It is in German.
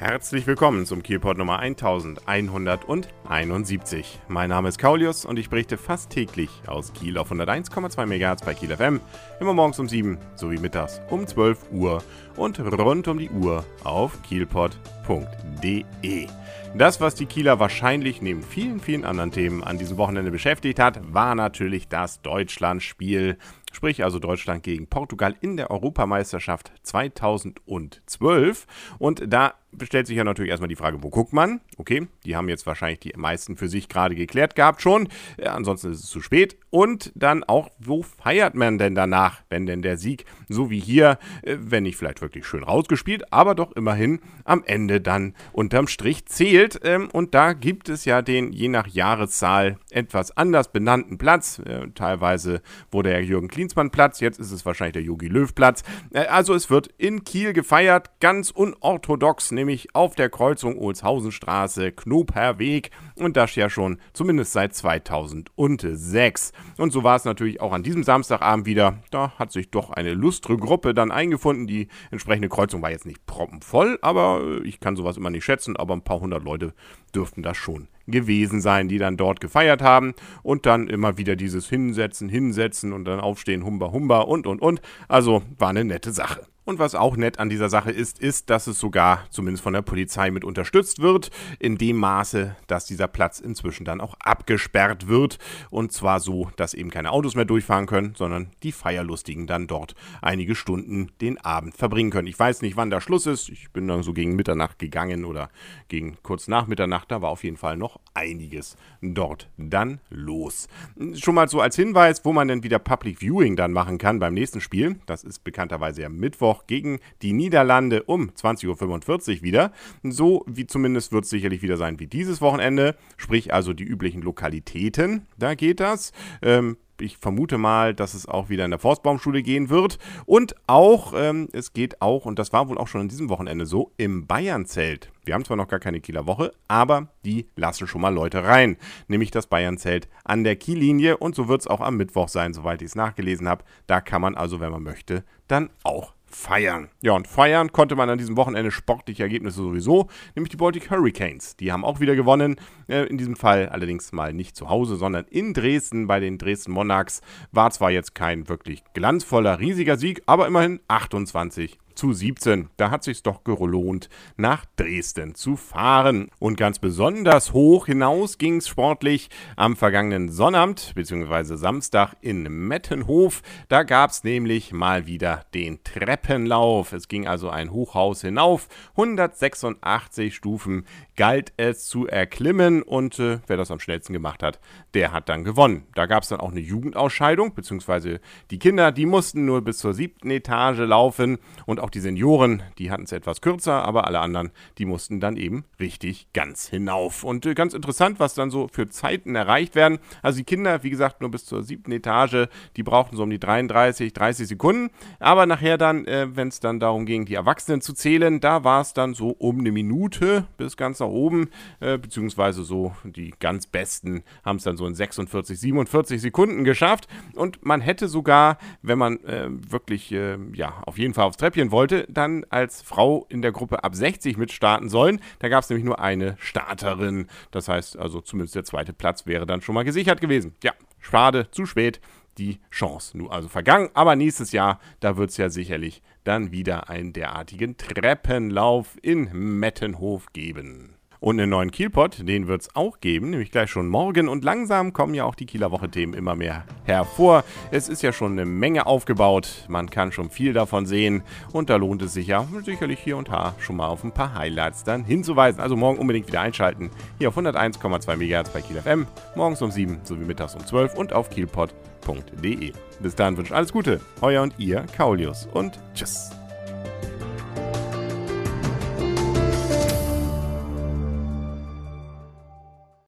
Herzlich willkommen zum Kielpot Nummer 1171. Mein Name ist Kaulius und ich berichte fast täglich aus Kiel auf 101,2 MHz bei Kiel FM, immer morgens um 7 sowie mittags um 12 Uhr und rund um die Uhr auf kielpot.de. Das, was die Kieler wahrscheinlich neben vielen, vielen anderen Themen an diesem Wochenende beschäftigt hat, war natürlich das Deutschlandspiel. Sprich also Deutschland gegen Portugal in der Europameisterschaft 2012. Und da stellt sich ja natürlich erstmal die Frage, wo guckt man? Okay, die haben jetzt wahrscheinlich die meisten für sich gerade geklärt gehabt schon. Ja, ansonsten ist es zu spät. Und dann auch, wo feiert man denn danach, wenn denn der Sieg, so wie hier, äh, wenn nicht vielleicht wirklich schön rausgespielt, aber doch immerhin am Ende dann unterm Strich zählt. Ähm, und da gibt es ja den je nach Jahreszahl etwas anders benannten Platz. Äh, teilweise wurde ja Jürgen Klinsmann Platz, jetzt ist es wahrscheinlich der Jogi Löw Platz. Äh, also es wird in Kiel gefeiert, ganz unorthodox, nämlich auf der Kreuzung Olshausenstraße, Knoperweg und das ja schon zumindest seit 2006. Und so war es natürlich auch an diesem Samstagabend wieder. Da hat sich doch eine lustre Gruppe dann eingefunden. Die entsprechende Kreuzung war jetzt nicht proppenvoll, aber ich kann sowas immer nicht schätzen, aber ein paar hundert Leute dürften das schon gewesen sein, die dann dort gefeiert haben und dann immer wieder dieses Hinsetzen, Hinsetzen und dann aufstehen, Humba, Humba und, und, und. Also war eine nette Sache. Und was auch nett an dieser Sache ist, ist, dass es sogar zumindest von der Polizei mit unterstützt wird, in dem Maße, dass dieser Platz inzwischen dann auch abgesperrt wird. Und zwar so, dass eben keine Autos mehr durchfahren können, sondern die Feierlustigen dann dort einige Stunden den Abend verbringen können. Ich weiß nicht, wann der Schluss ist. Ich bin dann so gegen Mitternacht gegangen oder gegen kurz nach Mitternacht. Da war auf jeden Fall noch einiges dort dann los. Schon mal so als Hinweis, wo man denn wieder Public Viewing dann machen kann beim nächsten Spiel. Das ist bekannterweise ja Mittwoch Mittwoch gegen die Niederlande um 20.45 Uhr wieder. So wie zumindest wird es sicherlich wieder sein wie dieses Wochenende. Sprich also die üblichen Lokalitäten. Da geht das. Ähm, ich vermute mal, dass es auch wieder in der Forstbaumschule gehen wird. Und auch, ähm, es geht auch, und das war wohl auch schon an diesem Wochenende so, im Bayernzelt. Wir haben zwar noch gar keine Kieler Woche, aber die lassen schon mal Leute rein. Nämlich das Bayernzelt an der Kiellinie. Und so wird es auch am Mittwoch sein, soweit ich es nachgelesen habe. Da kann man also, wenn man möchte, dann auch feiern. Ja, und feiern konnte man an diesem Wochenende sportliche Ergebnisse sowieso, nämlich die Baltic Hurricanes. Die haben auch wieder gewonnen, äh, in diesem Fall allerdings mal nicht zu Hause, sondern in Dresden bei den Dresden Monarchs. War zwar jetzt kein wirklich glanzvoller, riesiger Sieg, aber immerhin 28 zu 17. Da hat sich's doch gelohnt, nach Dresden zu fahren. Und ganz besonders hoch hinaus ging's sportlich am vergangenen Sonnabend bzw. Samstag in Mettenhof. Da gab's nämlich mal wieder den Treppenlauf. Es ging also ein Hochhaus hinauf. 186 Stufen galt es zu erklimmen und äh, wer das am schnellsten gemacht hat, der hat dann gewonnen. Da gab es dann auch eine Jugendausscheidung, beziehungsweise die Kinder, die mussten nur bis zur siebten Etage laufen und auch die Senioren, die hatten es etwas kürzer, aber alle anderen, die mussten dann eben richtig ganz hinauf. Und äh, ganz interessant, was dann so für Zeiten erreicht werden. Also die Kinder, wie gesagt, nur bis zur siebten Etage, die brauchten so um die 33, 30 Sekunden. Aber nachher dann, äh, wenn es dann darum ging, die Erwachsenen zu zählen, da war es dann so um eine Minute bis ganz nach nach oben, äh, beziehungsweise so die ganz Besten haben es dann so in 46, 47 Sekunden geschafft. Und man hätte sogar, wenn man äh, wirklich äh, ja auf jeden Fall aufs Treppchen wollte, dann als Frau in der Gruppe ab 60 mitstarten sollen. Da gab es nämlich nur eine Starterin. Das heißt also zumindest der zweite Platz wäre dann schon mal gesichert gewesen. Ja, schade, zu spät die Chance. Nun also vergangen, aber nächstes Jahr, da wird es ja sicherlich dann wieder einen derartigen Treppenlauf in Mettenhof geben. Und einen neuen Kielpot, den wird es auch geben, nämlich gleich schon morgen. Und langsam kommen ja auch die Kieler Woche-Themen immer mehr hervor. Es ist ja schon eine Menge aufgebaut, man kann schon viel davon sehen. Und da lohnt es sich ja sicherlich hier und da schon mal auf ein paar Highlights dann hinzuweisen. Also morgen unbedingt wieder einschalten. Hier auf 101,2 MHz bei Kiel FM. Morgens um 7 sowie mittags um 12 und auf kielpot.de. Bis dahin wünsche alles Gute. Euer und ihr, Kaulius. Und tschüss.